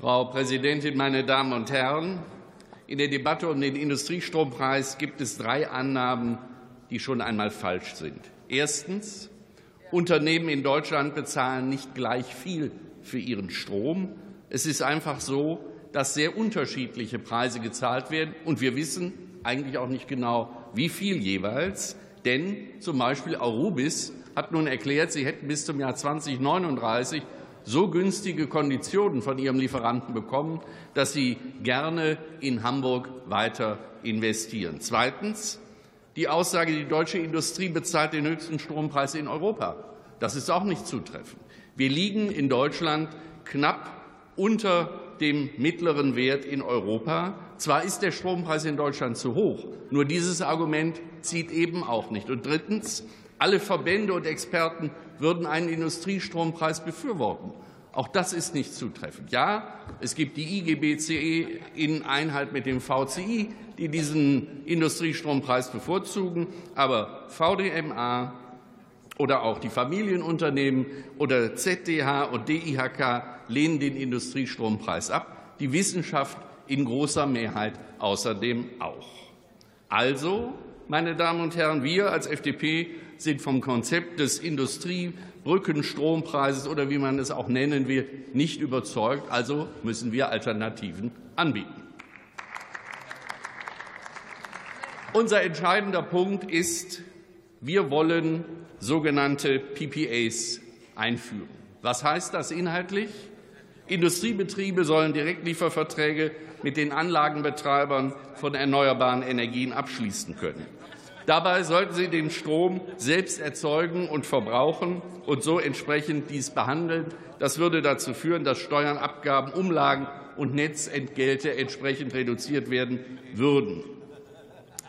Frau Präsidentin, meine Damen und Herren! In der Debatte um den Industriestrompreis gibt es drei Annahmen, die schon einmal falsch sind. Erstens. Unternehmen in Deutschland bezahlen nicht gleich viel für ihren Strom. Es ist einfach so, dass sehr unterschiedliche Preise gezahlt werden. Und wir wissen eigentlich auch nicht genau, wie viel jeweils. Denn zum Beispiel Arubis hat nun erklärt, sie hätten bis zum Jahr 2039 so günstige Konditionen von ihrem Lieferanten bekommen, dass sie gerne in Hamburg weiter investieren. Zweitens die Aussage, die deutsche Industrie bezahlt den höchsten Strompreis in Europa. Das ist auch nicht zutreffend. Wir liegen in Deutschland knapp unter dem mittleren Wert in Europa. Zwar ist der Strompreis in Deutschland zu hoch, nur dieses Argument zieht eben auch nicht. Und drittens, alle Verbände und Experten würden einen Industriestrompreis befürworten. Auch das ist nicht zutreffend. Ja, es gibt die IGBCE in Einheit mit dem VCI, die diesen Industriestrompreis bevorzugen, aber VDMA oder auch die Familienunternehmen oder ZDH und DIHK lehnen den Industriestrompreis ab, die Wissenschaft in großer Mehrheit außerdem auch. Also, meine Damen und Herren, wir als FDP sind vom Konzept des Industriebrückenstrompreises oder wie man es auch nennen will, nicht überzeugt. Also müssen wir Alternativen anbieten. Unser entscheidender Punkt ist, wir wollen sogenannte PPAs einführen. Was heißt das inhaltlich? Industriebetriebe sollen Direktlieferverträge mit den Anlagenbetreibern von erneuerbaren Energien abschließen können. Dabei sollten sie den Strom selbst erzeugen und verbrauchen und so entsprechend dies behandeln. Das würde dazu führen, dass Steuern, Abgaben, Umlagen und Netzentgelte entsprechend reduziert werden würden.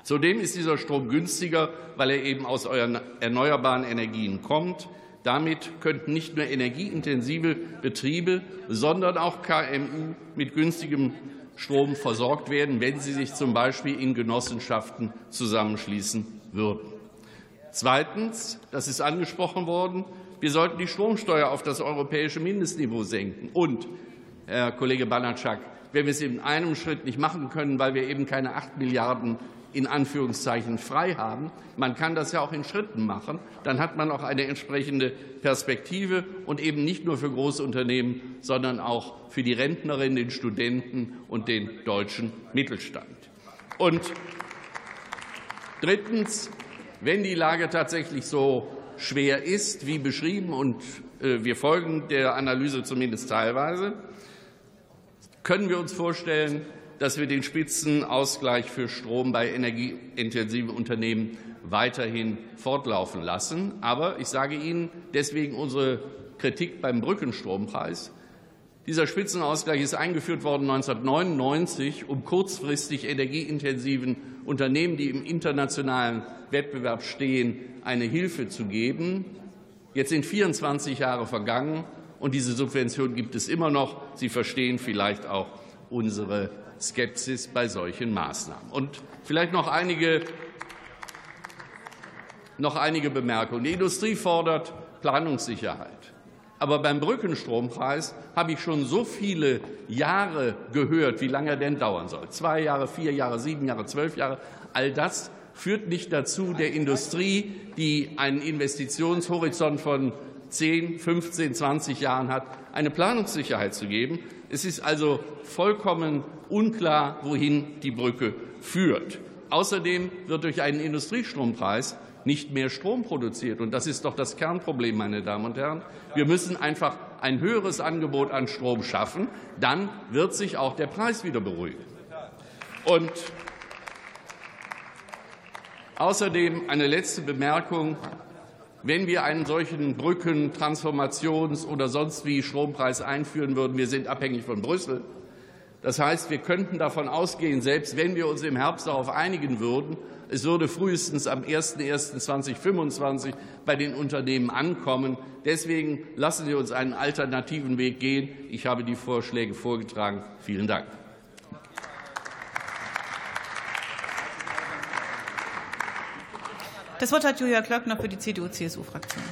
Zudem ist dieser Strom günstiger, weil er eben aus erneuerbaren Energien kommt. Damit könnten nicht nur energieintensive Betriebe, sondern auch KMU mit günstigem Strom versorgt werden, wenn sie sich zum Beispiel in Genossenschaften zusammenschließen würden. Zweitens, das ist angesprochen worden, wir sollten die Stromsteuer auf das europäische Mindestniveau senken. Und, Herr Kollege Banatschak, wenn wir es in einem Schritt nicht machen können, weil wir eben keine acht Milliarden in Anführungszeichen frei haben. Man kann das ja auch in Schritten machen. Dann hat man auch eine entsprechende Perspektive und eben nicht nur für große Unternehmen, sondern auch für die Rentnerinnen, den Studenten und den deutschen Mittelstand. Und drittens, wenn die Lage tatsächlich so schwer ist, wie beschrieben, und äh, wir folgen der Analyse zumindest teilweise, können wir uns vorstellen, dass wir den Spitzenausgleich für Strom bei energieintensiven Unternehmen weiterhin fortlaufen lassen. Aber ich sage Ihnen deswegen unsere Kritik beim Brückenstrompreis. Dieser Spitzenausgleich ist eingeführt worden 1999, um kurzfristig energieintensiven Unternehmen, die im internationalen Wettbewerb stehen, eine Hilfe zu geben. Jetzt sind 24 Jahre vergangen, und diese Subvention gibt es immer noch. Sie verstehen vielleicht auch unsere Skepsis bei solchen Maßnahmen. Und vielleicht noch einige, noch einige Bemerkungen. Die Industrie fordert Planungssicherheit. Aber beim Brückenstrompreis habe ich schon so viele Jahre gehört, wie lange er denn dauern soll. Zwei Jahre, vier Jahre, sieben Jahre, zwölf Jahre. All das führt nicht dazu, der Industrie, die einen Investitionshorizont von 10, 15, 20 Jahren hat, eine Planungssicherheit zu geben. Es ist also vollkommen unklar, wohin die Brücke führt. Außerdem wird durch einen Industriestrompreis nicht mehr Strom produziert. Und das ist doch das Kernproblem, meine Damen und Herren. Wir müssen einfach ein höheres Angebot an Strom schaffen. Dann wird sich auch der Preis wieder beruhigen. Und außerdem eine letzte Bemerkung. Wenn wir einen solchen Brücken-, Transformations- oder sonst wie Strompreis einführen würden, wir sind abhängig von Brüssel. Das heißt, wir könnten davon ausgehen, selbst wenn wir uns im Herbst darauf einigen würden, es würde frühestens am 01.01.2025 bei den Unternehmen ankommen. Deswegen lassen Sie uns einen alternativen Weg gehen. Ich habe die Vorschläge vorgetragen. Vielen Dank. Das Wort hat Julia Klöckner für die CDU-CSU-Fraktion.